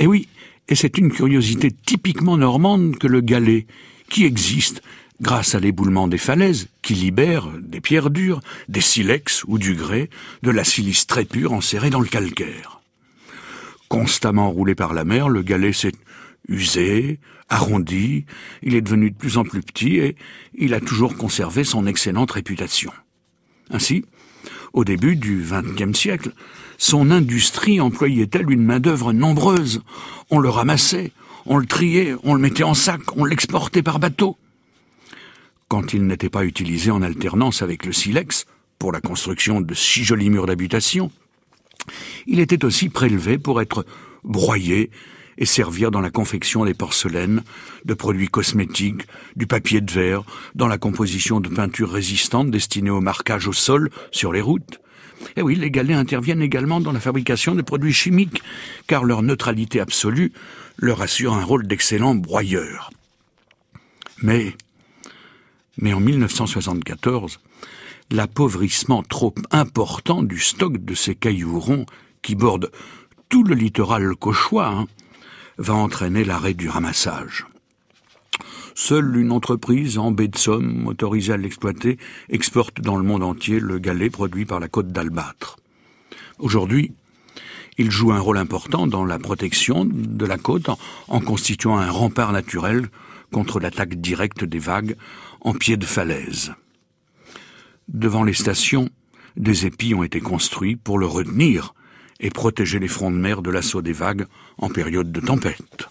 Et oui, et c'est une curiosité typiquement normande que le galet, qui existe grâce à l'éboulement des falaises, qui libèrent des pierres dures, des silex ou du grès, de la silice très pure enserrée dans le calcaire. Constamment roulé par la mer, le galet s'est usé, arrondi, il est devenu de plus en plus petit et il a toujours conservé son excellente réputation. Ainsi, au début du XXe siècle, son industrie employait-elle une main-d'œuvre nombreuse? On le ramassait, on le triait, on le mettait en sac, on l'exportait par bateau. Quand il n'était pas utilisé en alternance avec le silex, pour la construction de si jolis murs d'habitation, il était aussi prélevé pour être broyé et servir dans la confection des porcelaines, de produits cosmétiques, du papier de verre, dans la composition de peintures résistantes destinées au marquage au sol sur les routes. Et oui, les galets interviennent également dans la fabrication de produits chimiques, car leur neutralité absolue leur assure un rôle d'excellent broyeur. Mais, mais en 1974, l'appauvrissement trop important du stock de ces cailloux ronds qui bordent tout le littoral cauchois hein, va entraîner l'arrêt du ramassage. Seule une entreprise en baie de Somme, autorisée à l'exploiter, exporte dans le monde entier le galet produit par la côte d'Albâtre. Aujourd'hui, il joue un rôle important dans la protection de la côte en, en constituant un rempart naturel contre l'attaque directe des vagues en pied de falaise. Devant les stations, des épis ont été construits pour le retenir et protéger les fronts de mer de l'assaut des vagues en période de tempête.